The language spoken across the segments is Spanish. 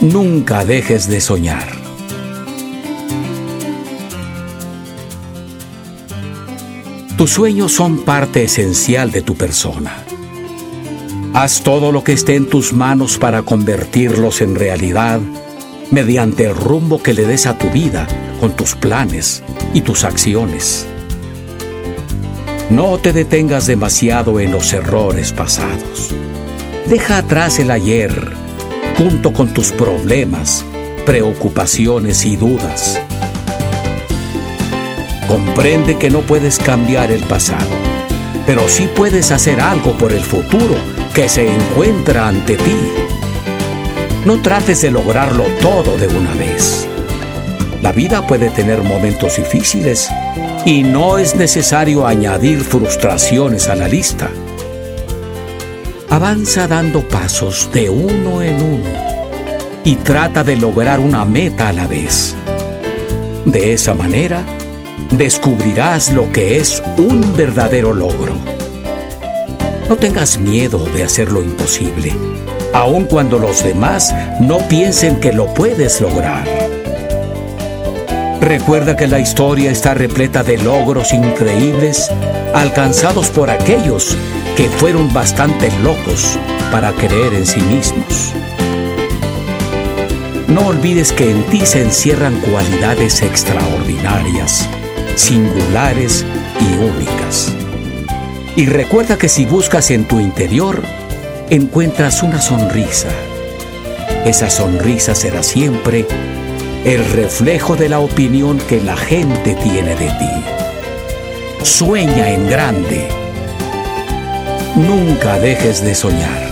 Nunca dejes de soñar. Tus sueños son parte esencial de tu persona. Haz todo lo que esté en tus manos para convertirlos en realidad mediante el rumbo que le des a tu vida con tus planes y tus acciones. No te detengas demasiado en los errores pasados. Deja atrás el ayer junto con tus problemas, preocupaciones y dudas. Comprende que no puedes cambiar el pasado, pero sí puedes hacer algo por el futuro que se encuentra ante ti. No trates de lograrlo todo de una vez. La vida puede tener momentos difíciles y no es necesario añadir frustraciones a la lista. Avanza dando pasos de uno en uno y trata de lograr una meta a la vez. De esa manera, descubrirás lo que es un verdadero logro. No tengas miedo de hacer lo imposible, aun cuando los demás no piensen que lo puedes lograr. Recuerda que la historia está repleta de logros increíbles alcanzados por aquellos que fueron bastante locos para creer en sí mismos. No olvides que en ti se encierran cualidades extraordinarias, singulares y únicas. Y recuerda que si buscas en tu interior, encuentras una sonrisa. Esa sonrisa será siempre el reflejo de la opinión que la gente tiene de ti. Sueña en grande. Nunca dejes de soñar.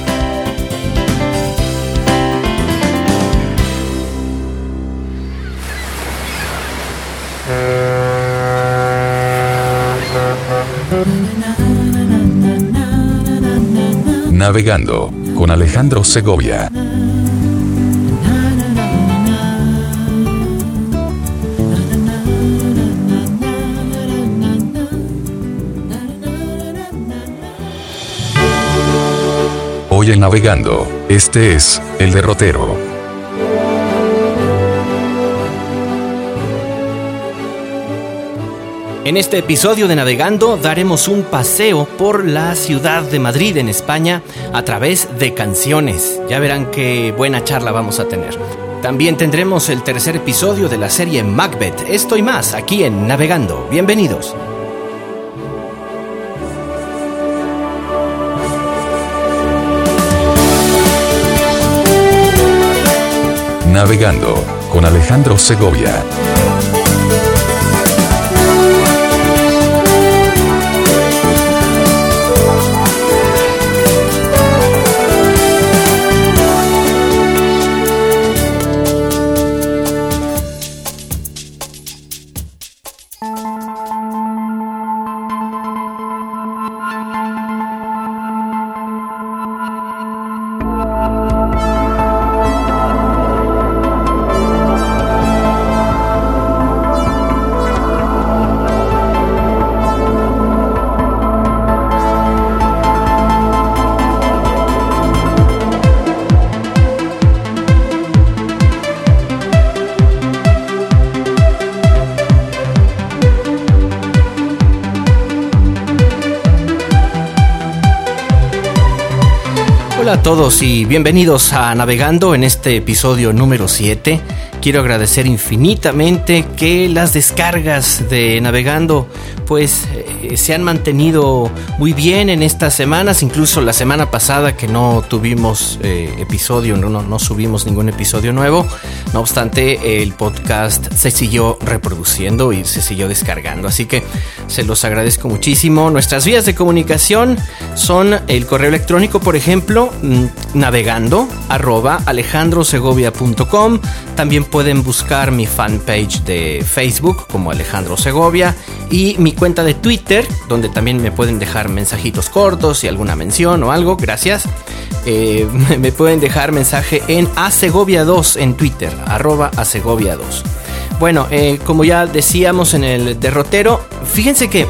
Navegando con Alejandro Segovia. Hoy en Navegando, este es El Derrotero. En este episodio de Navegando daremos un paseo por la ciudad de Madrid en España a través de canciones. Ya verán qué buena charla vamos a tener. También tendremos el tercer episodio de la serie Macbeth. Esto y más aquí en Navegando. Bienvenidos. Navegando con Alejandro Segovia. Hola a todos y bienvenidos a Navegando en este episodio número 7. Quiero agradecer infinitamente que las descargas de Navegando pues eh, se han mantenido muy bien en estas semanas, incluso la semana pasada que no tuvimos eh, episodio, no, no subimos ningún episodio nuevo. No obstante, el podcast se siguió reproduciendo y se siguió descargando, así que se los agradezco muchísimo. Nuestras vías de comunicación son el correo electrónico, por ejemplo, mm, navegando arroba alejandrosegovia.com. También pueden buscar mi fanpage de Facebook como Alejandro Segovia y mi cuenta de Twitter, donde también me pueden dejar mensajitos cortos y alguna mención o algo. Gracias. Eh, me pueden dejar mensaje en asegovia2 en Twitter, arroba asegovia2. Bueno, eh, como ya decíamos en el derrotero, fíjense que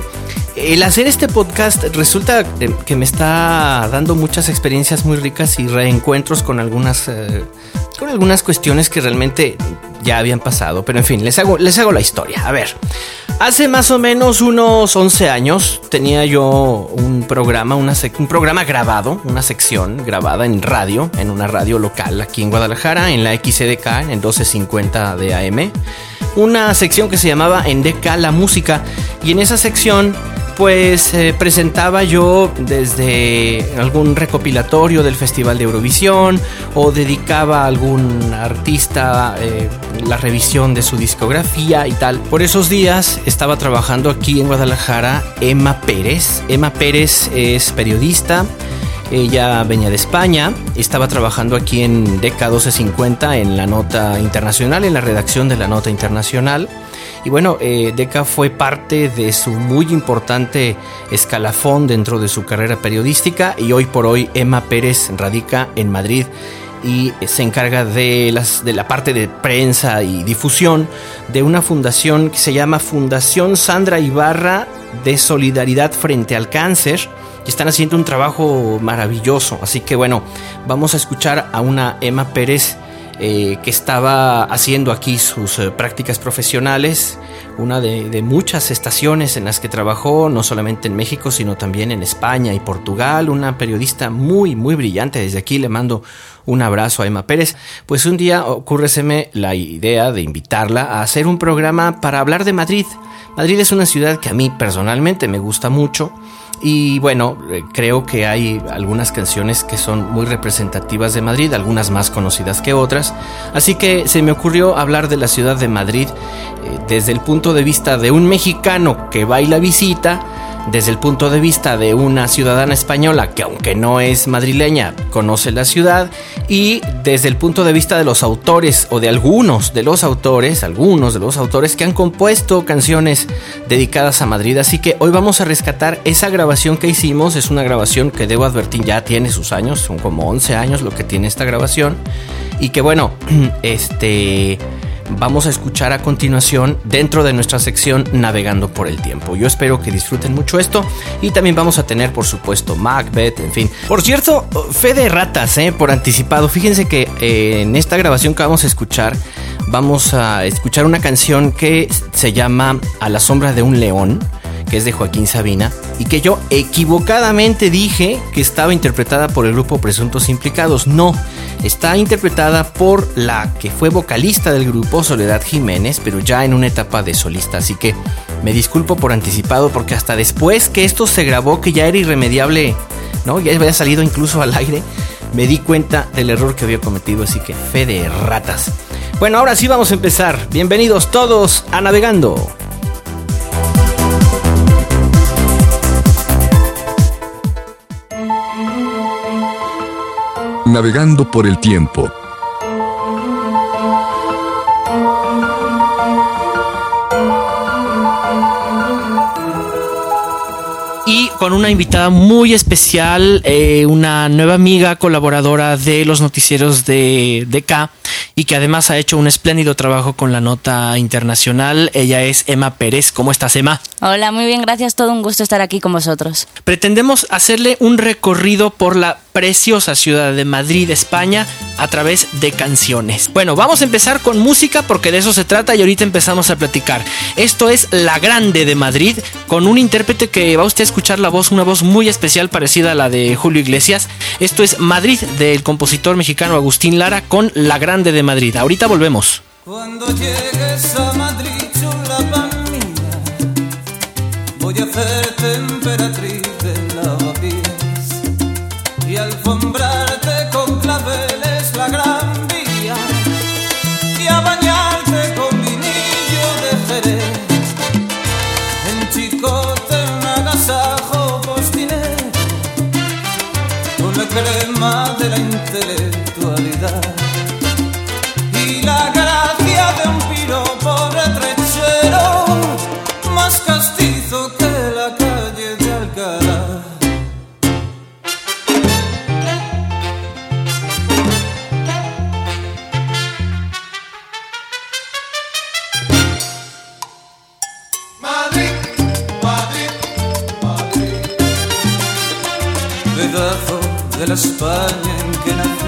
el hacer este podcast resulta que me está dando muchas experiencias muy ricas y reencuentros con algunas, eh, con algunas cuestiones que realmente ya habían pasado. Pero en fin, les hago, les hago la historia. A ver, hace más o menos unos 11 años tenía yo un programa, una un programa grabado, una sección grabada en radio, en una radio local aquí en Guadalajara, en la XCDK, en el 1250 de AM. Una sección que se llamaba Endeca la música. Y en esa sección pues eh, presentaba yo desde algún recopilatorio del Festival de Eurovisión o dedicaba a algún artista eh, la revisión de su discografía y tal. Por esos días estaba trabajando aquí en Guadalajara Emma Pérez. Emma Pérez es periodista. Ella venía de España, estaba trabajando aquí en DECA 1250 en la nota internacional, en la redacción de la nota internacional. Y bueno, eh, Deca fue parte de su muy importante escalafón dentro de su carrera periodística y hoy por hoy Emma Pérez radica en Madrid y se encarga de, las, de la parte de prensa y difusión de una fundación que se llama Fundación Sandra Ibarra de Solidaridad frente al Cáncer. Y están haciendo un trabajo maravilloso. Así que bueno, vamos a escuchar a una Emma Pérez eh, que estaba haciendo aquí sus eh, prácticas profesionales, una de, muchas estaciones en las que trabajó, no solamente en México, sino también en España y Portugal, una periodista muy, muy brillante. Desde aquí le mando un abrazo a Emma Pérez. Pues un día ocurreseme la idea de invitarla a hacer un programa para hablar de Madrid. Madrid es una ciudad que a mí personalmente me gusta mucho y bueno, eh, creo que hay algunas canciones que son muy representativas de Madrid, algunas más conocidas que otras. Así que se me ocurrió hablar de la ciudad de Madrid eh, desde el punto de vista de un mexicano que va y la visita desde el punto de vista de una ciudadana española que aunque no es madrileña, conoce la ciudad y desde el punto de vista de los autores o de algunos de los autores, algunos de los autores que han compuesto canciones dedicadas a Madrid. Así que hoy vamos a rescatar esa grabación que hicimos, es una grabación que debo advertir ya tiene sus años, son como 11 años lo que tiene esta grabación y que bueno, este vamos a escuchar a continuación dentro de nuestra sección Navegando por el Tiempo. Yo espero que disfruten mucho esto y también vamos a tener, por supuesto, Macbeth, en fin. Por cierto, fe de ratas, ¿eh? por anticipado. Fíjense que eh, en esta grabación que vamos a escuchar, vamos a escuchar una canción que se llama A la sombra de un león que es de Joaquín Sabina, y que yo equivocadamente dije que estaba interpretada por el grupo Presuntos Implicados. No, está interpretada por la que fue vocalista del grupo Soledad Jiménez, pero ya en una etapa de solista, así que me disculpo por anticipado porque hasta después que esto se grabó, que ya era irremediable, ¿no? Ya había salido incluso al aire, me di cuenta del error que había cometido, así que fe de ratas. Bueno, ahora sí vamos a empezar. Bienvenidos todos a Navegando. Navegando por el tiempo. Y con una invitada muy especial, eh, una nueva amiga colaboradora de los noticieros de DK y que además ha hecho un espléndido trabajo con la nota internacional. Ella es Emma Pérez. ¿Cómo estás, Emma? Hola, muy bien, gracias. Todo un gusto estar aquí con vosotros. Pretendemos hacerle un recorrido por la preciosa ciudad de Madrid, España, a través de canciones. Bueno, vamos a empezar con música porque de eso se trata y ahorita empezamos a platicar. Esto es La Grande de Madrid, con un intérprete que va usted a escuchar la voz, una voz muy especial parecida a la de Julio Iglesias. Esto es Madrid del compositor mexicano Agustín Lara con La Grande de Madrid. Ahorita volvemos. Cuando llegues a Madrid, chula mía, voy a hacerte emperatriz de la España en que nací.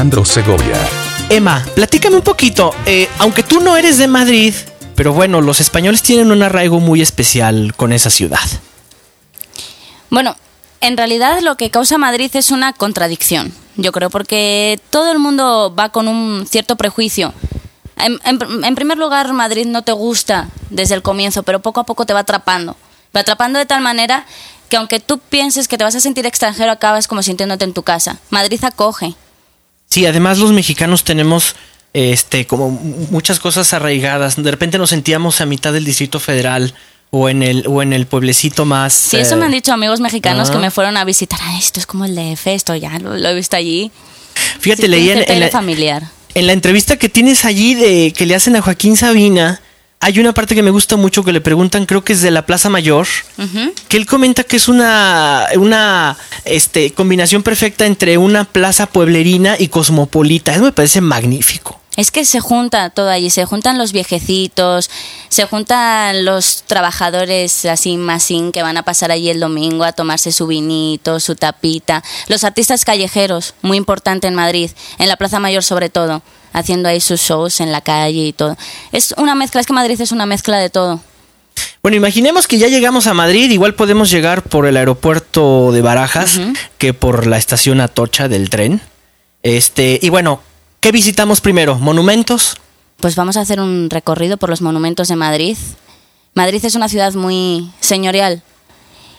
Alejandro Segovia. Emma, platícame un poquito. eh, aunque tú no eres de Madrid, pero bueno, los españoles tienen un arraigo muy especial con esa ciudad. Bueno, en realidad lo que causa Madrid es una contradicción, yo creo, porque todo el mundo va con un cierto prejuicio. En, en- en primer lugar, Madrid no te gusta desde el comienzo, pero poco a poco te va atrapando. Va atrapando de tal manera que aunque tú pienses que te vas a sentir extranjero, acabas como sintiéndote en tu casa. Madrid acoge. Sí, además los mexicanos tenemos este como muchas cosas arraigadas. De repente nos sentíamos a mitad del Distrito Federal o en el o en el pueblecito más. Sí, eso eh, me han dicho amigos mexicanos que me fueron a visitar. "Ah, esto es como el DF, esto ya lo, lo he visto allí. Fíjate, Sí, leí en, la, familiar. en la entrevista que tienes allí de que le hacen a Joaquín Sabina, hay una parte que me gusta mucho que le preguntan, creo que es de la Plaza Mayor, que él comenta que es una, una este, combinación perfecta entre una plaza pueblerina y cosmopolita. Eso me parece magnífico. Es que se junta todo allí, se juntan los viejecitos, se juntan los trabajadores así masín que van a pasar allí el domingo a tomarse su vinito, su tapita, los artistas callejeros, muy importante en Madrid, en la Plaza Mayor sobre todo, haciendo ahí sus shows en la calle y todo. Es una mezcla, es que Madrid es una mezcla de todo. Bueno, imaginemos que ya llegamos a Madrid, igual podemos llegar por el aeropuerto de Barajas que por la estación Atocha del tren. Este, y bueno, ¿qué visitamos primero? ¿Monumentos? Pues vamos a hacer un recorrido por los monumentos de Madrid. Madrid es una ciudad muy señorial.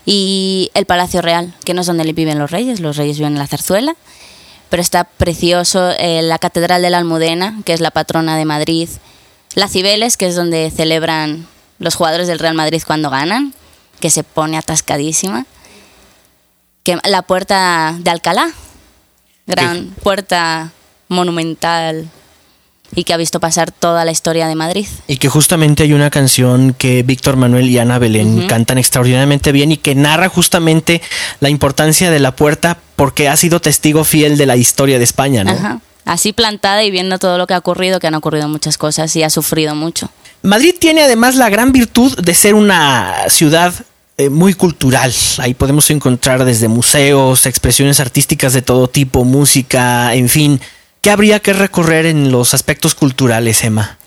Y el Palacio Real, que no es donde viven los reyes, los reyes viven en la zarzuela. Pero está precioso eh, la Catedral de la Almudena, que es la patrona de Madrid. La Cibeles, que es donde celebran los jugadores del Real Madrid cuando ganan, que se pone atascadísima. Que, la puerta de Alcalá, gran puerta monumental y que ha visto pasar toda la historia de Madrid. Y que justamente hay una canción que Víctor Manuel y Ana Belén cantan extraordinariamente bien y que narra justamente la importancia de la puerta porque ha sido testigo fiel de la historia de España, ¿no? Ajá. Así plantada y viendo todo lo que ha ocurrido, que han ocurrido muchas cosas y ha sufrido mucho. Madrid tiene además la gran virtud de ser una ciudad eh, muy cultural. Ahí podemos encontrar desde museos, expresiones artísticas de todo tipo, música, en fin. ¿Qué habría que recorrer en los aspectos culturales, Emma?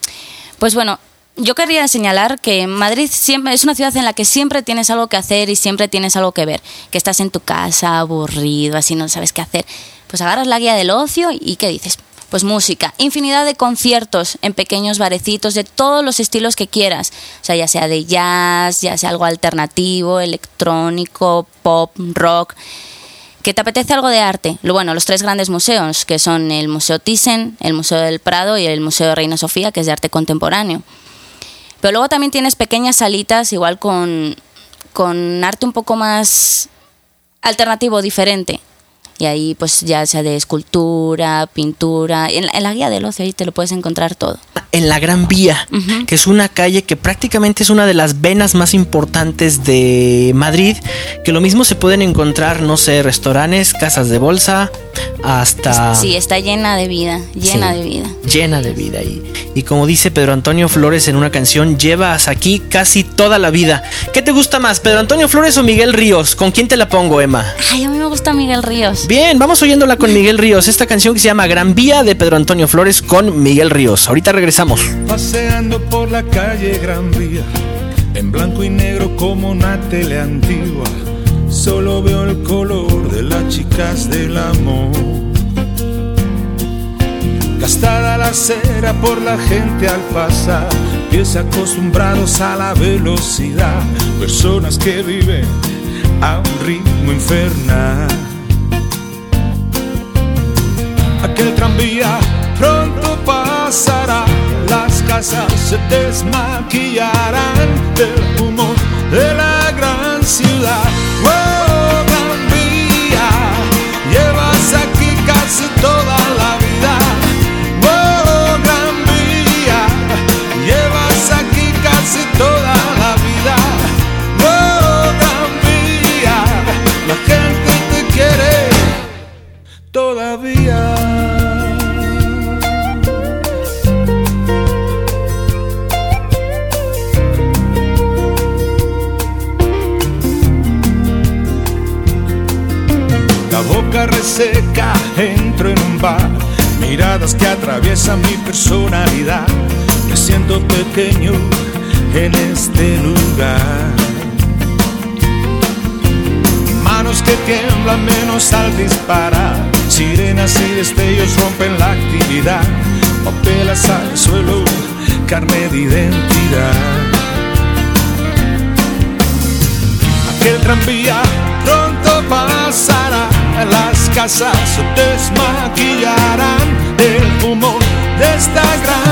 Pues bueno, yo quería señalar que Madrid siempre es una ciudad en la que siempre tienes algo que hacer y siempre tienes algo que ver. Que estás en tu casa aburrido, así no sabes qué hacer. Pues agarras la guía del ocio y ¿qué dices? Pues música, infinidad de conciertos en pequeños barecitos de todos los estilos que quieras. O sea, ya sea de jazz, ya sea algo alternativo, electrónico, pop, rock. ¿Que te apetece algo de arte? Bueno, los tres grandes museos, que son el Museo Thyssen, el Museo del Prado y el Museo de Reina Sofía, que es de arte contemporáneo. Pero luego también tienes pequeñas salitas, igual con, con arte un poco más alternativo, diferente. Y ahí pues ya sea de escultura, pintura, en la, en la guía del ocio ahí te lo puedes encontrar todo. En la Gran Vía, que es una calle que prácticamente es una de las venas más importantes de Madrid, que lo mismo se pueden encontrar, no sé, restaurantes, casas de bolsa, hasta... Sí, está llena de vida, llena Sí. de vida. llena de vida. Y, y como dice Pedro Antonio Flores en una canción, llevas aquí casi toda la vida. ¿Qué te gusta más, Pedro Antonio Flores o Miguel Ríos? ¿Con quién te la pongo, Emma? Ay, a mí me gusta Miguel Ríos. Bien, vamos oyéndola con Miguel Ríos, esta canción que se llama Gran Vía de Pedro Antonio Flores con Miguel Ríos. Ahorita regresamos. Paseando por la calle Gran Vía, en blanco y negro como una tele antigua, solo veo el color de las chicas del amor. Gastada la acera por la gente al pasar, pies acostumbrados a la velocidad, personas que viven a un ritmo infernal. Aquel tranvía pronto pasará, las casas se desmaquillarán del humo de la gran ciudad. Reseca, entro en un bar, miradas que atraviesan mi personalidad. Me siento pequeño en este lugar. Manos que tiemblan menos al disparar. Sirenas y destellos rompen la actividad. Papelas al suelo, carne de identidad. Aquel tranvía pronto pasará. Desmaquillarán del humo de esta gran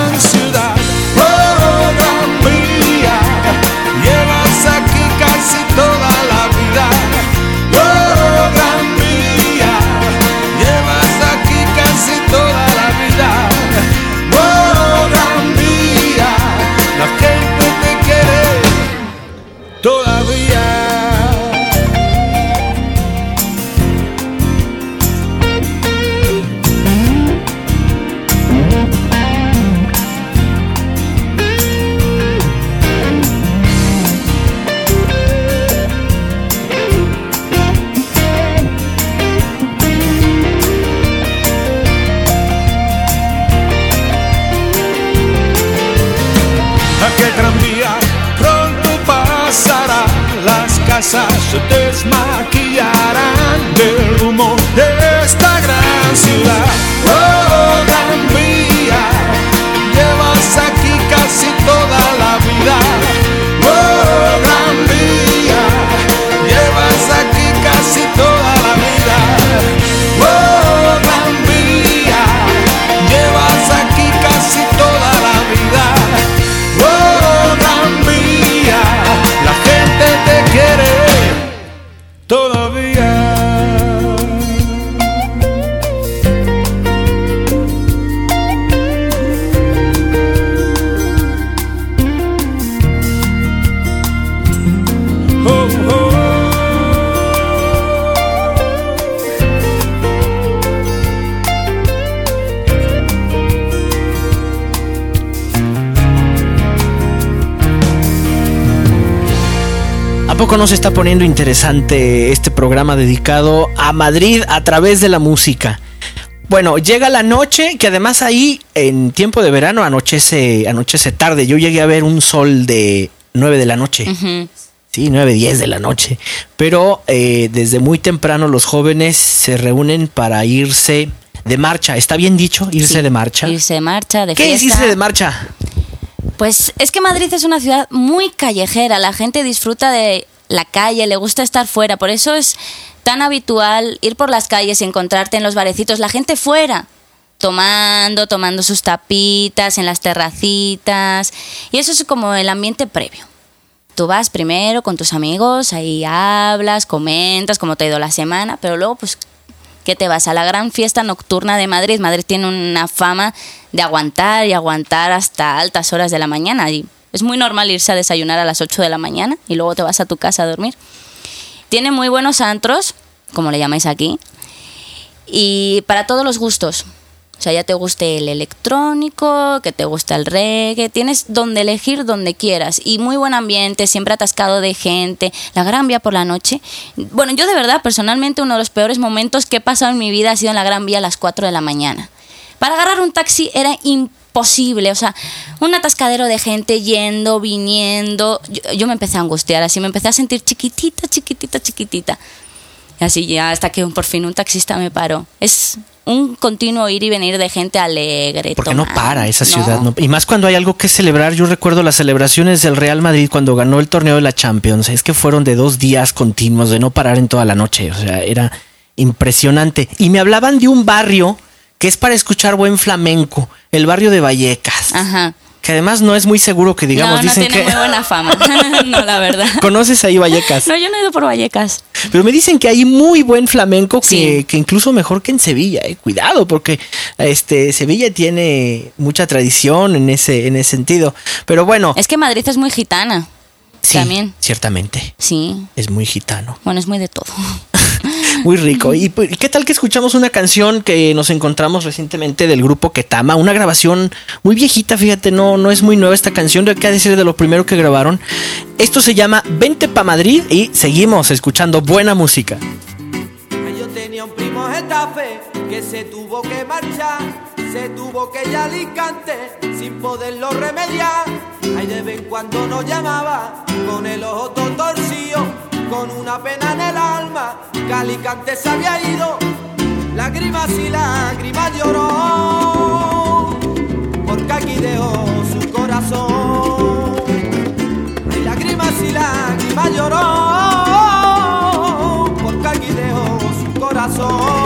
poco no se está poniendo interesante este programa dedicado a Madrid a través de la música? Bueno, llega la noche, que además ahí en tiempo de verano anochece, anochece tarde. Yo llegué a ver un sol de 9 de la noche. Sí, 9, 10 de la noche. Pero eh, desde muy temprano los jóvenes se reúnen para irse de marcha. ¿Está bien dicho? Irse Sí. de marcha. Irse de marcha, de ¿Qué es irse de marcha? Pues es que Madrid es una ciudad muy callejera, la gente disfruta de la calle, le gusta estar fuera, por eso es tan habitual ir por las calles y encontrarte en los barecitos, la gente fuera, tomando, tomando sus tapitas en las terracitas, y eso es como el ambiente previo. Tú vas primero con tus amigos, ahí hablas, comentas cómo te ha ido la semana, pero luego pues que te vas a la gran fiesta nocturna de Madrid. Madrid tiene una fama de aguantar y aguantar hasta altas horas de la mañana. Y es muy normal irse a desayunar a las 8 de la mañana y luego te vas a tu casa a dormir. Tiene muy buenos antros, como le llamáis aquí, y para todos los gustos. O sea, ya te guste el electrónico, que te gusta el reggae, tienes donde elegir donde quieras. Y muy buen ambiente, siempre atascado de gente, la Gran Vía por la noche. Bueno, yo de verdad, personalmente, uno de los peores momentos que he pasado en mi vida ha sido en la Gran Vía a las 4 de la mañana. Para agarrar un taxi era imposible, o sea, un atascadero de gente yendo, viniendo. Yo, yo me empecé a angustiar, así me empecé a sentir chiquitita, chiquitita, chiquitita. Y así ya hasta que por fin un taxista me paró. Es un continuo ir y venir de gente alegre. Porque no para esa ciudad. no- Y más cuando hay algo que celebrar. Yo recuerdo las celebraciones del Real Madrid cuando ganó el torneo de la Champions. Es que fueron de dos días continuos, de no parar en toda la noche. O sea, era impresionante. Y me hablaban de un barrio que es para escuchar buen flamenco, el barrio de Vallecas. Ajá. Que además no es muy seguro que digamos, no, no dicen tiene que... muy buena fama. no, la verdad. ¿Conoces ahí Vallecas? No, yo no he ido por Vallecas. Pero me dicen que hay muy buen flamenco que, Sí. que incluso mejor que en Sevilla, eh. cuidado, porque este Sevilla tiene mucha tradición en ese, en ese sentido. Pero bueno, Es que Madrid es muy gitana. sí, también. ciertamente, Sí. es muy gitano. Bueno, es muy de todo. Muy rico. ¿Y pues, qué tal que escuchamos una canción que nos encontramos recientemente del grupo Ketama? Una grabación muy viejita, fíjate, no, no es muy nueva esta canción, hay que decir de lo primero que grabaron. Esto se llama Vente pa' Madrid y seguimos escuchando buena música. Tenía un primo Getafe que se tuvo que marchar, se tuvo que ir sin poderlo remediar. De vez en cuando nos llamaba con el ojo todo torcido, con una pena en el alma, que Alicante se había ido. Lágrimas y lágrimas lloró, porque aquí dejó su corazón. Ay, lágrimas y lágrimas lloró, porque aquí dejó su corazón.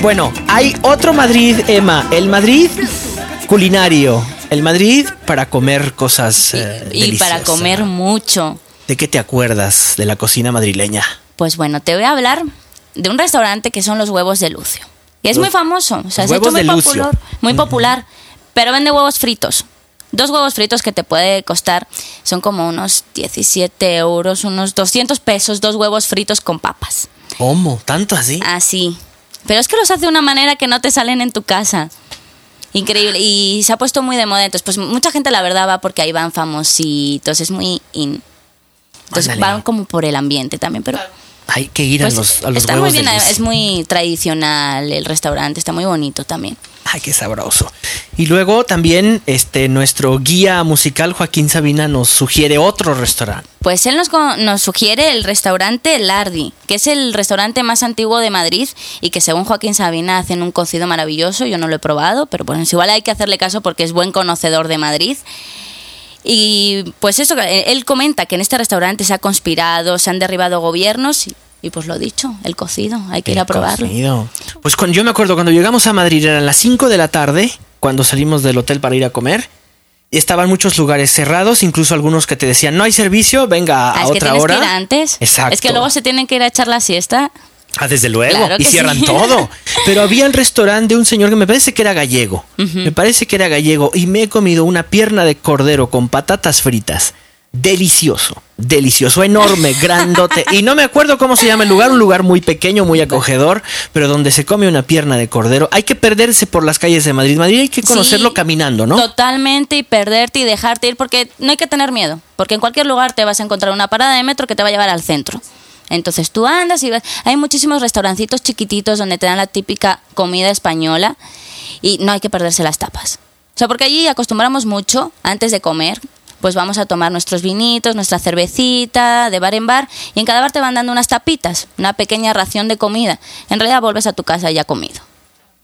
Bueno, hay otro Madrid, Emma. El Madrid culinario. El Madrid para comer cosas eh, y para deliciosas. comer mucho. ¿De qué te acuerdas de la cocina madrileña? Pues bueno, te voy a hablar de un restaurante que son los huevos de Lucio. Y es muy famoso, o sea, se ha hecho huevos muy popular, muy popular, pero vende huevos fritos. Dos huevos fritos que te puede costar son como unos 17 euros, unos 200 pesos, dos huevos fritos con papas. ¿Cómo? ¿Tanto así? Así. Pero es que los hace de una manera que no te salen en tu casa. Increíble. Y se ha puesto muy de moda. Entonces, pues mucha gente la verdad va porque ahí van famositos. Es muy in. Entonces Ándale. van como por el ambiente también. Pero Hay que ir pues, a los, a los está huevos muy bien. Es muy tradicional el restaurante. Está muy bonito también. Ay, qué sabroso. Y luego también este nuestro guía musical Joaquín Sabina nos sugiere otro restaurante. Pues él nos, nos sugiere el restaurante Lardi, que es el restaurante más antiguo de Madrid y que según Joaquín Sabina hacen un cocido maravilloso. Yo no lo he probado, pero pues igual hay que hacerle caso porque es buen conocedor de Madrid. Y pues eso, eh, él comenta que en este restaurante se ha conspirado, se han derribado gobiernos y, pues lo dicho, el cocido, hay que ir a probarlo. cocido. Pues cuando, yo me acuerdo cuando llegamos a Madrid eran las 5 de la tarde, cuando salimos del hotel para ir a comer. y Estaban muchos lugares cerrados, incluso algunos que te decían no hay servicio, venga a Ah, es que otra tienes hora. que ir antes. Exacto. Es que luego se tienen que ir a echar la siesta. Ah, desde luego. Claro y cierran sí. todo. Pero había el restaurante de un señor que me parece que era gallego. Me parece que era gallego. Y me he comido una pierna de cordero con patatas fritas. Delicioso, delicioso, enorme, grandote. Y no me acuerdo cómo se llama el lugar, un lugar muy pequeño, muy acogedor, pero donde se come una pierna de cordero. Hay que perderse por las calles de Madrid. Madrid hay que conocerlo Sí, caminando, ¿no? Totalmente y perderte y dejarte ir porque no hay que tener miedo, porque en cualquier lugar te vas a encontrar una parada de metro que te va a llevar al centro. Entonces tú andas y ves, hay muchísimos restaurancitos chiquititos donde te dan la típica comida española y no hay que perderse las tapas. O sea, porque allí acostumbramos mucho antes de comer, pues vamos a tomar nuestros vinitos, nuestra cervecita de bar en bar y en cada bar te van dando unas tapitas, una pequeña ración de comida. En realidad vuelves a tu casa ya comido.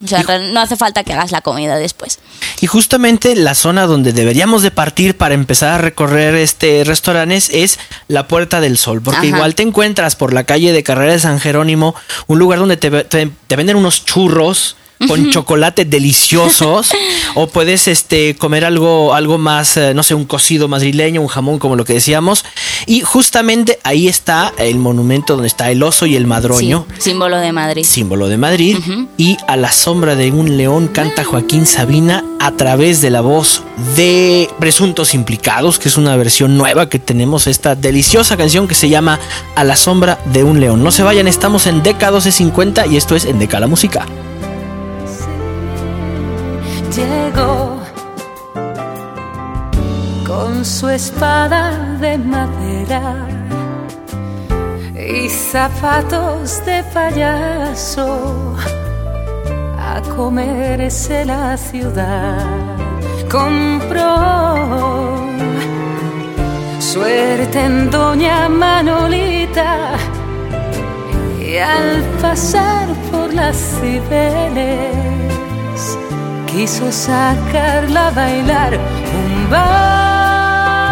O sea, no hace falta que hagas la comida después. Y justamente la zona donde deberíamos de partir para empezar a recorrer este restaurantes es la Puerta del Sol, porque Ajá. igual te encuentras por la calle de Carrera de San Jerónimo, un lugar donde te, te- te venden unos churros con chocolate deliciosos o puedes este comer algo algo más eh, no sé un cocido madrileño un jamón como lo que decíamos y justamente ahí está el monumento donde está el oso y el madroño Sí, símbolo de Madrid. símbolo de Madrid, y a la sombra de un león canta Joaquín Sabina a través de la voz de Presuntos Implicados, que es una versión nueva que tenemos esta deliciosa canción que se llama A la sombra de un león. No se vayan, estamos en Deca 1250 y esto es en Deca la música. Llegó con su espada de madera y zapatos de payaso a comerse la ciudad. Compró suerte en Doña Manolita y al pasar por las Cibeles quiso sacarla a bailar un vals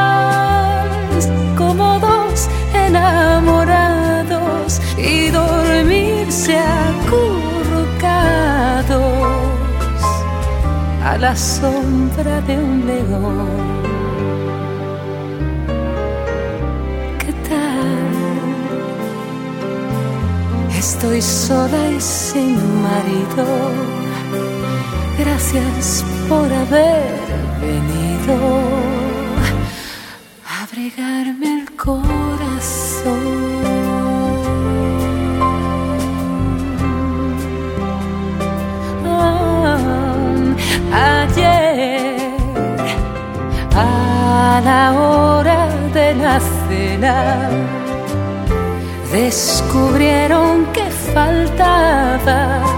como dos enamorados y dormirse acurrucados a la sombra de un león. ¿Qué tal? Estoy sola y sin marido. Gracias por haber venido a abrigarme el corazón. Ayer, a la hora de la cena, descubrieron que faltaba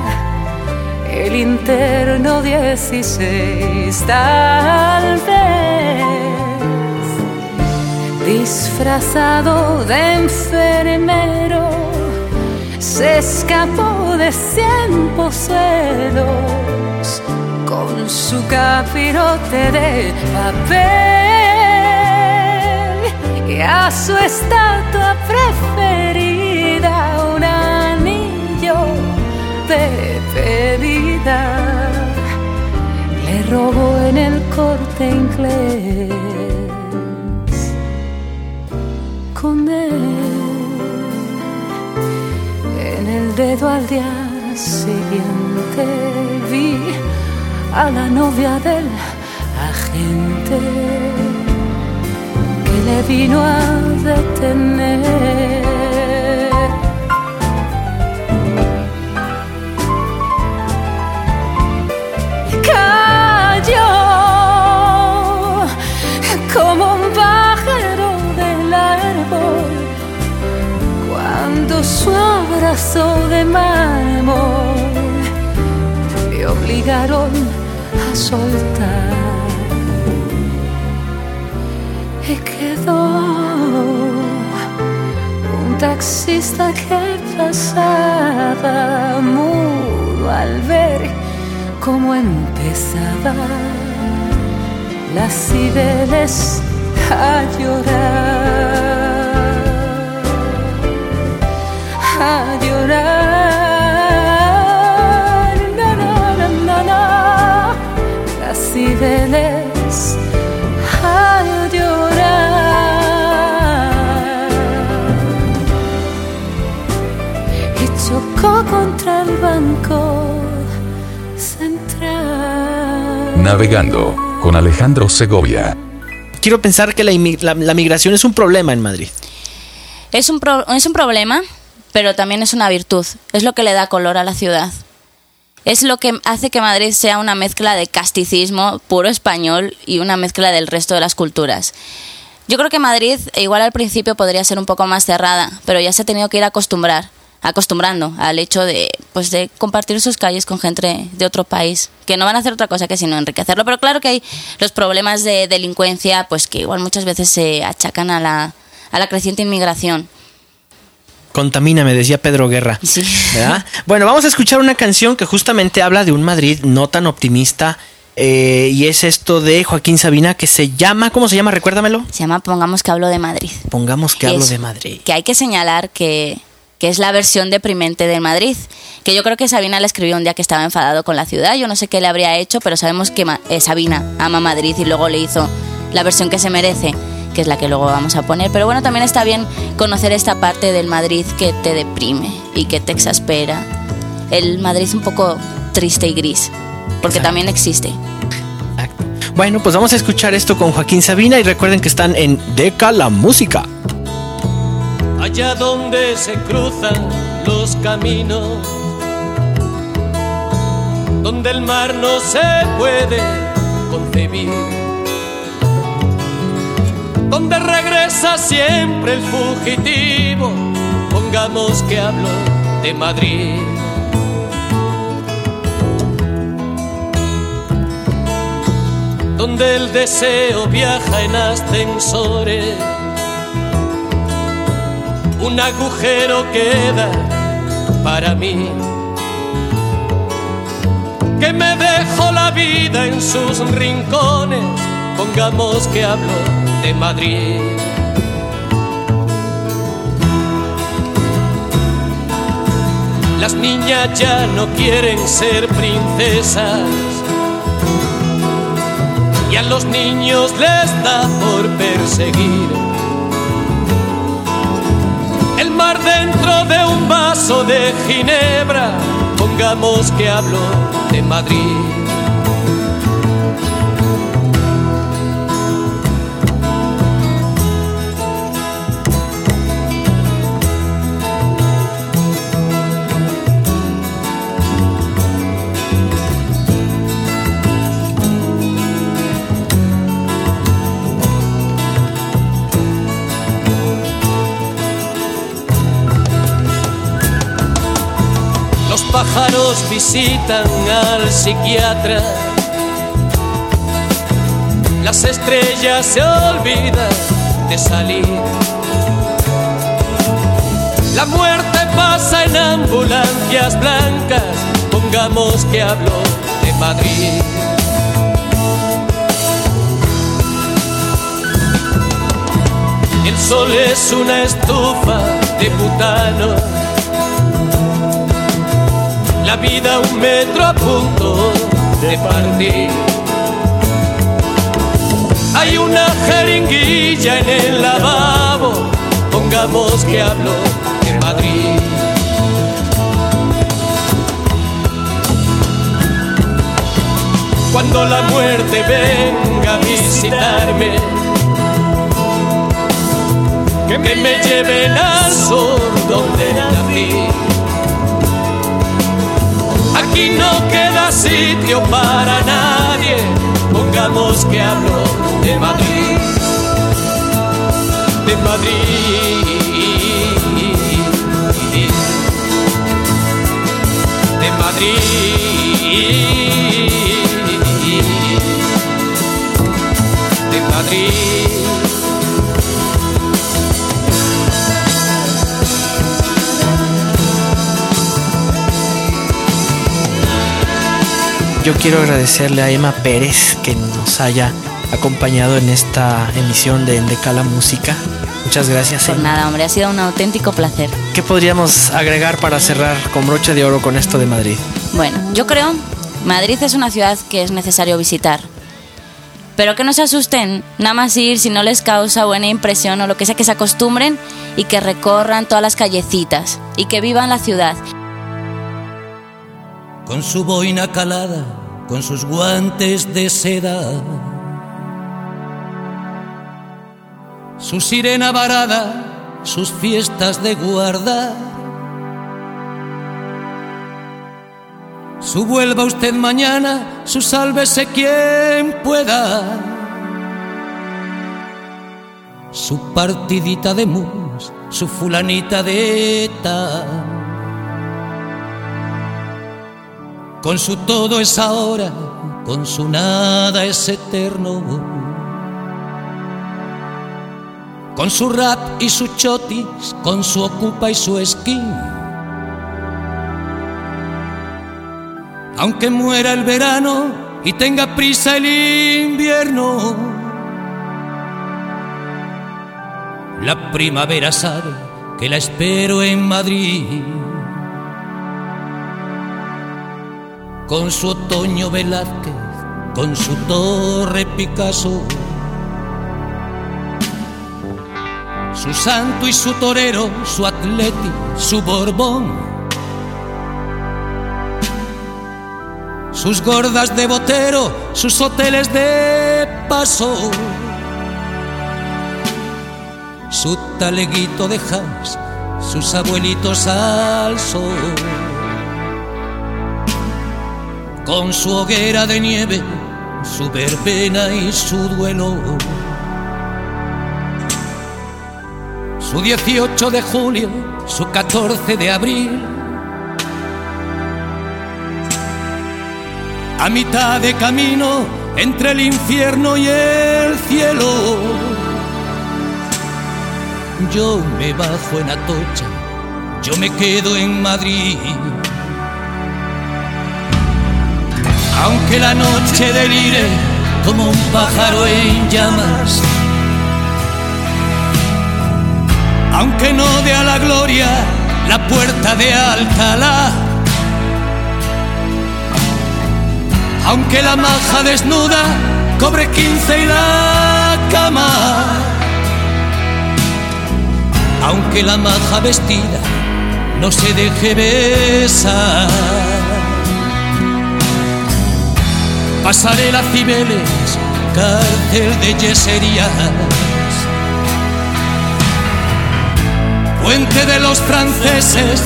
el interno 16, tal vez. Disfrazado de enfermero, se escapó de cien pozuelos con su capirote de papel. Y a su estatua preferida un anillo de le robó en el corte inglés. Con él en el dedo al día siguiente vi a la novia del agente que le vino a detener abrazo de mármol le obligaron a soltar. Y quedó un taxista que pasaba mudo al ver cómo empezaba. Las cibeles a llorar, a llorar, no, no, no, no, las cibeles a llorar y chocó contra el banco central. Navegando con Alejandro Segovia. Quiero pensar que la, la- la migración es un problema en Madrid. Es un, pro- es un problema, pero también es una virtud. Es lo que le da color a la ciudad. Es lo que hace que Madrid sea una mezcla de casticismo puro español y una mezcla del resto de las culturas. Yo creo que Madrid, e igual al principio, podría ser un poco más cerrada, pero ya se ha tenido que ir acostumbrar, acostumbrando al hecho de, pues, de compartir sus calles con gente de otro país, que no van a hacer otra cosa que sino enriquecerlo. Pero claro que hay los problemas de delincuencia, pues que igual muchas veces se achacan a la, a la creciente inmigración. Contamina, me decía Pedro Guerra. Sí. ¿Verdad? Bueno, vamos a escuchar una canción que justamente habla de un Madrid no tan optimista. eh, y es esto de Joaquín Sabina que se llama, ¿cómo se llama? Recuérdamelo. Se llama Pongamos que hablo de Madrid. Pongamos que Y hablo es de Madrid. Que hay que señalar que, que es la versión deprimente de Madrid. Que yo creo que Sabina la escribió un día que estaba enfadado con la ciudad. Yo no sé qué le habría hecho, pero sabemos que eh, Sabina ama Madrid y luego le hizo la versión que se merece, que es la que luego vamos a poner. Pero bueno, también está bien conocer esta parte del Madrid que te deprime y que te exaspera. El Madrid un poco triste y gris, porque Exacto. también existe. Exacto. Bueno, pues vamos a escuchar esto con Joaquín Sabina y recuerden que están en Deca la Música. allá donde se cruzan los caminos, donde el mar no se puede concebir, donde regresa siempre el fugitivo. Pongamos que hablo de Madrid. Donde el deseo viaja en ascensores, un agujero queda para mí que me dejó la vida en sus rincones, pongamos que hablo de Madrid. Las niñas ya no quieren ser princesas y a los niños les da por perseguir. El mar dentro de un vaso de ginebra, pongamos que hablo de Madrid. Pájaros visitan al psiquiatra. Las estrellas se olvidan de salir. La muerte pasa en ambulancias blancas. Pongamos que hablo de Madrid. El sol es una estufa de butano vida un metro a punto de partir. Hay una jeringuilla en el lavabo, pongamos que hablo de Madrid. Cuando la muerte venga a visitarme, que me lleven al sur donde nací. Aquí no queda sitio para nadie, pongamos que hablo de Madrid, de Madrid, de Madrid, de Madrid. Yo quiero agradecerle a Emma Pérez que nos haya acompañado en esta emisión de Endecala Música. Muchas gracias. Por Emma. nada, hombre, ha sido un auténtico placer. ¿Qué podríamos agregar para cerrar con broche de oro con esto de Madrid? Bueno, yo creo, Madrid es una ciudad que es necesario visitar. Pero que no se asusten, nada más ir si no les causa buena impresión o lo que sea, que se acostumbren y que recorran todas las callecitas y que vivan la ciudad. Con su boina calada, con sus guantes de seda, su sirena varada, sus fiestas de guarda. Su vuelva usted mañana, su sálvese quien pueda. Su partidita de mus, su fulanita de eta. Con su todo es ahora, con su nada es eterno. Con su rap y su chotis, con su ocupa y su esquí. Aunque muera el verano y tenga prisa el invierno, la primavera sabe que la espero en Madrid. Con su otoño Velázquez, con su torre Picasso, su santo y su torero, su atleti, su borbón, sus gordas de botero, sus hoteles de paso, su taleguito de jazz, sus abuelitos al sol con su hoguera de nieve, su verbena y su duelo. su 18 de julio, su 14 de abril. A mitad de camino entre el infierno y el cielo, yo me bajo en Atocha, yo me quedo en Madrid. Aunque la noche delire como un pájaro en llamas, aunque no dé a la gloria la puerta de Alcalá. Aunque la maja desnuda cobre quince y la cama. Aunque la maja vestida no se deje besar. Pasaré las Cibeles, cárcel de yeserías. Puente de los franceses,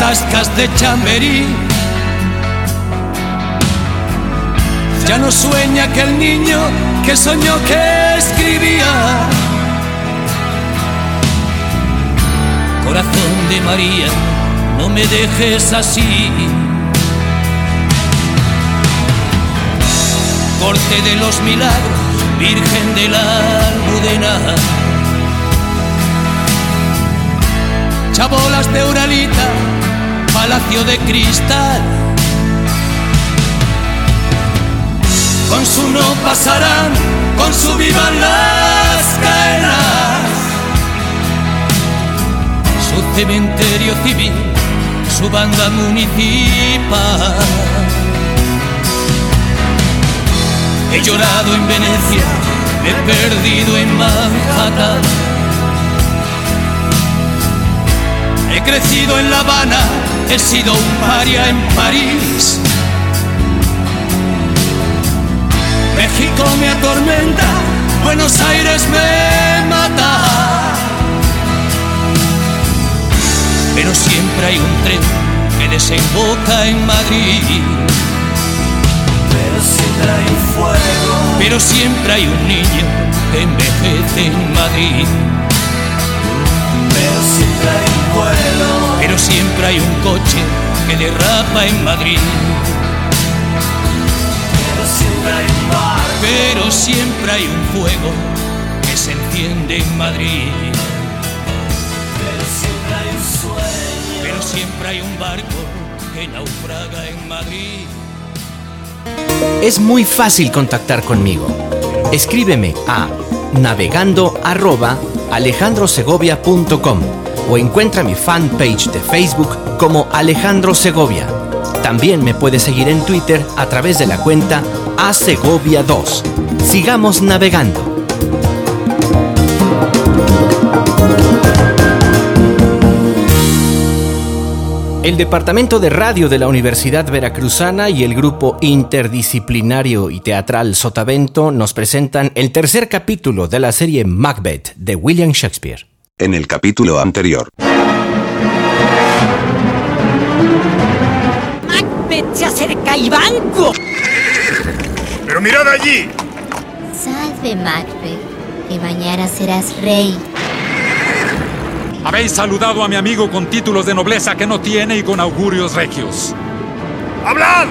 tascas de chamberí. Ya no sueña aquel niño que soñó que escribía. Corazón de María, no me dejes así. Corte de los milagros, Virgen de la Almudena. Chabolas de Uralita, Palacio de Cristal. Con su no pasarán, con su vivan las caenas. Su cementerio civil, su banda municipal. He llorado en Venecia, he perdido en Manhattan. He crecido en La Habana, he sido un paria en París. México me atormenta, Buenos Aires me mata. Pero siempre hay un tren que desemboca en Madrid. Pero siempre hay un fuego. Pero siempre hay un niño que envejece en Madrid. Pero siempre hay un vuelo. Pero siempre hay un coche que derrapa en Madrid. Pero siempre hay un bar. Pero siempre hay un fuego que se enciende en Madrid. Pero siempre hay un sueño. Pero siempre hay un barco que naufraga en Madrid. Es muy fácil contactar conmigo. Escríbeme a navegando arroba alejandrosegovia.com o encuentra mi fanpage de Facebook como Alejandro Segovia. También me puedes seguir en Twitter a través de la cuenta asegovia2. Sigamos navegando. El Departamento de Radio de la Universidad Veracruzana y el grupo interdisciplinario y teatral Sotavento nos presentan el tercer capítulo de la serie Macbeth de William Shakespeare. En el capítulo anterior, Macbeth se acerca y banco. Pero mirad allí. Salve, Macbeth, que mañana serás rey. Habéis saludado a mi amigo con títulos de nobleza que no tiene y con augurios regios. ¡Hablad!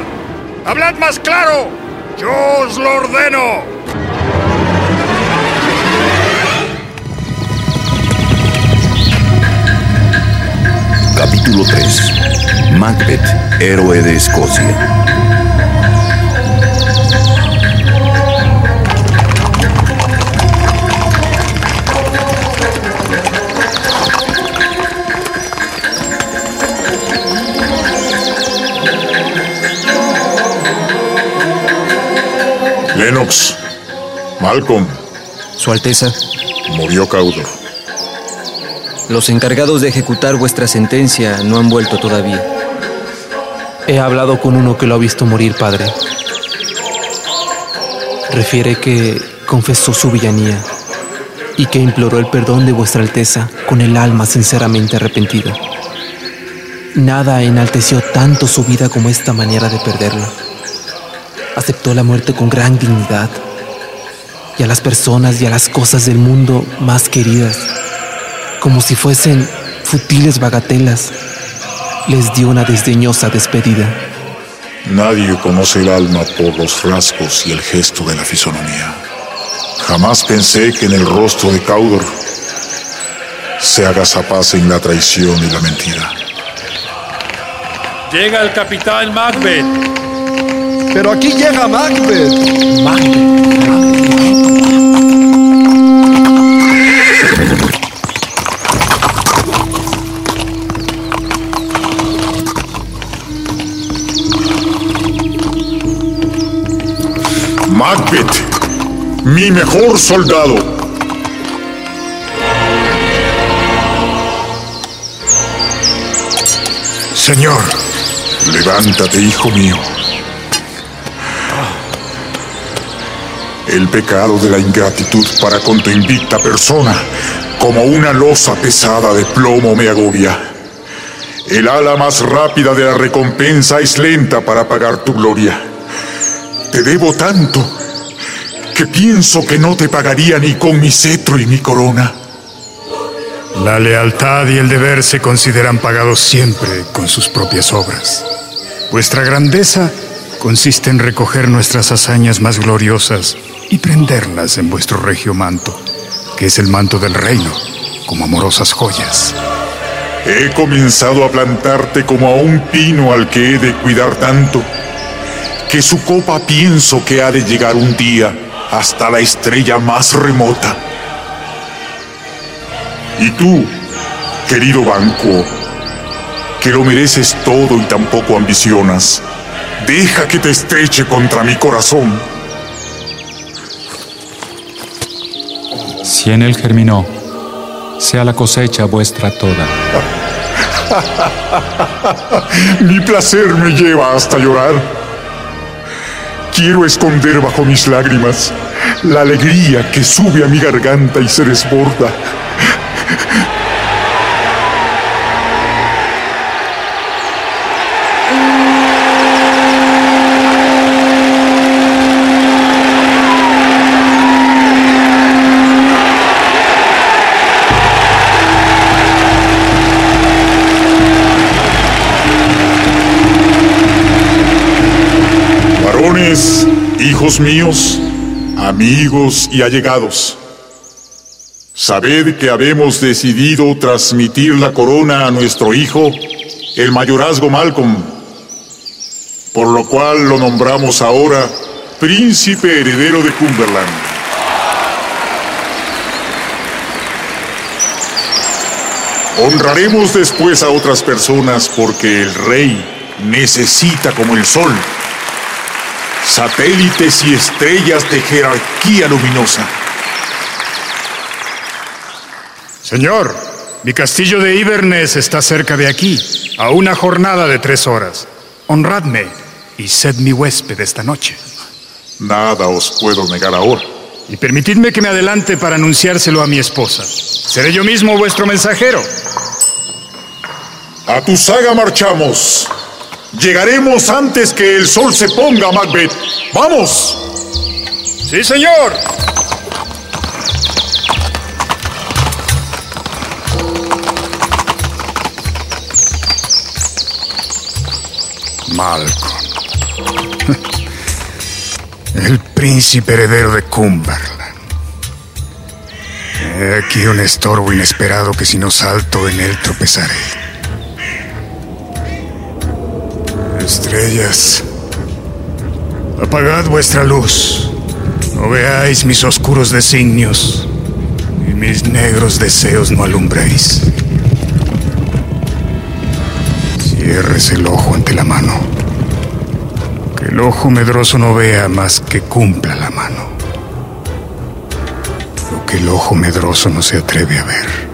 ¡Hablad más claro! ¡Yo os lo ordeno! capítulo 3. Macbeth, héroe de Escocia. Lennox, Malcolm, Su Alteza, murió Caudo. los encargados de ejecutar vuestra sentencia no han vuelto todavía. He hablado con uno que lo ha visto morir, padre. Refiere que confesó su villanía y que imploró el perdón de vuestra Alteza con el alma sinceramente arrepentida. Nada enalteció tanto su vida como esta manera de perderla. Aceptó la muerte con gran dignidad y a las personas y a las cosas del mundo más queridas como si fuesen futiles bagatelas, les dio una desdeñosa despedida. Nadie conoce el alma por los rasgos y el gesto de la fisonomía. Jamás pensé que en el rostro de Caudor se en la traición y la mentira. Llega el capitán Macbeth. Pero aquí llega Macbeth. Macbeth, mi mejor soldado. Señor, levántate, hijo mío. El pecado de la ingratitud para con tu invicta persona, como una losa pesada de plomo me agobia. El ala más rápida de la recompensa es lenta para pagar tu gloria. Te debo tanto que pienso que no te pagaría ni con mi cetro y mi corona. La lealtad y el deber se consideran pagados siempre con sus propias obras. Vuestra grandeza consiste en recoger nuestras hazañas más gloriosas y prenderlas en vuestro regio manto, que es el manto del reino, como amorosas joyas. He comenzado a plantarte como a un pino al que he de cuidar tanto, que su copa pienso que ha de llegar un día hasta la estrella más remota y tú, querido Banco, que lo mereces todo y tampoco ambicionas, deja que te estreche contra mi corazón. Si en él germinó, sea la cosecha vuestra toda. mi placer me lleva hasta llorar. Quiero esconder bajo mis lágrimas la alegría que sube a mi garganta y se desborda. Hijos míos, amigos y allegados. Sabed que habemos decidido transmitir la corona a nuestro hijo, el mayorazgo Malcolm, por lo cual lo nombramos ahora príncipe heredero de Cumberland. Honraremos después a otras personas porque el rey necesita como el sol satélites y estrellas de jerarquía luminosa. Señor, mi castillo de Inverness está cerca de aquí, a una jornada de tres horas. Honradme y sed mi huésped esta noche. Nada os puedo negar ahora. Y permitidme que me adelante para anunciárselo a mi esposa. Seré yo mismo vuestro mensajero. A tu saga marchamos. Llegaremos antes que el sol se ponga, Macbeth. ¡Vamos! Sí, señor. Malcolm. El príncipe heredero de Cumberland. He aquí un estorbo inesperado que si no salto en él tropezaré. Estrellas, apagad vuestra luz. No veáis mis oscuros designios y mis negros deseos no alumbréis. Cierres el ojo ante la mano. Que el ojo medroso no vea más que cumpla la mano. Lo que el ojo medroso no se atreve a ver.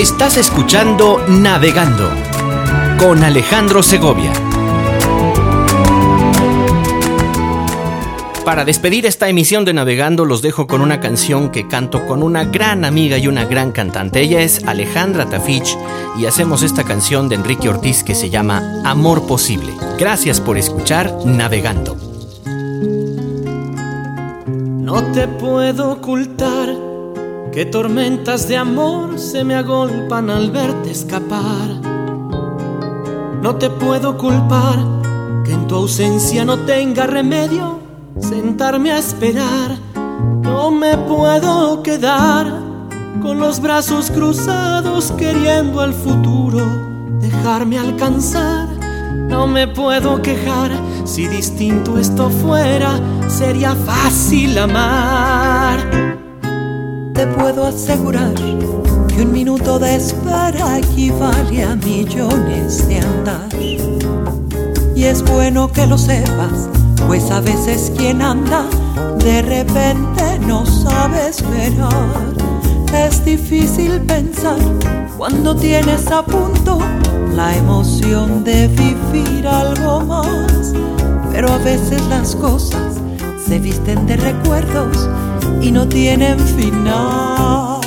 Estás escuchando Navegando con Alejandro Segovia. Para despedir esta emisión de Navegando los dejo con una canción que canto con una gran amiga y una gran cantante. Ella es Alejandra Tafich y hacemos esta canción de Enrique Ortiz que se llama Amor Posible. Gracias por escuchar Navegando. No te puedo ocultar que tormentas de amor se me agolpan al verte escapar. No te puedo culpar que en tu ausencia no tenga remedio sentarme a esperar. No me puedo quedar con los brazos cruzados queriendo al futuro dejarme alcanzar. No me puedo quejar si distinto esto fuera, sería fácil amar. Te puedo asegurar que un minuto de espera equivale a millones de andar. Y es bueno que lo sepas pues a veces quien anda de repente no sabe esperar. Es difícil pensar cuando tienes a punto la emoción de vivir algo más. Pero a veces las cosas se visten de recuerdos y no tienen final.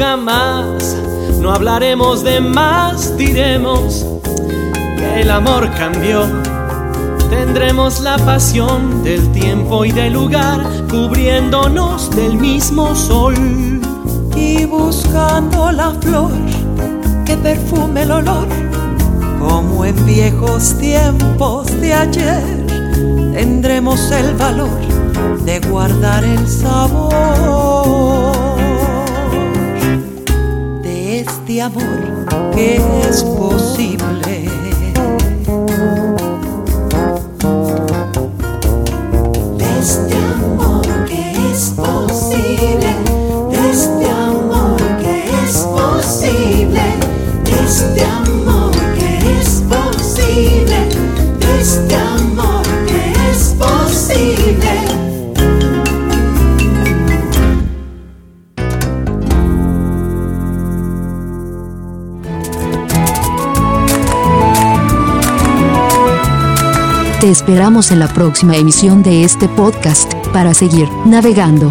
jamás, no hablaremos de más, diremos que el amor cambió. Tendremos la pasión del tiempo y del lugar, cubriéndonos del mismo sol. Y buscando la flor que perfume el olor, como en viejos tiempos de ayer, tendremos el valor de guardar el sabor de amor que es posible. Este este. Te esperamos en la próxima emisión de este podcast para seguir navegando.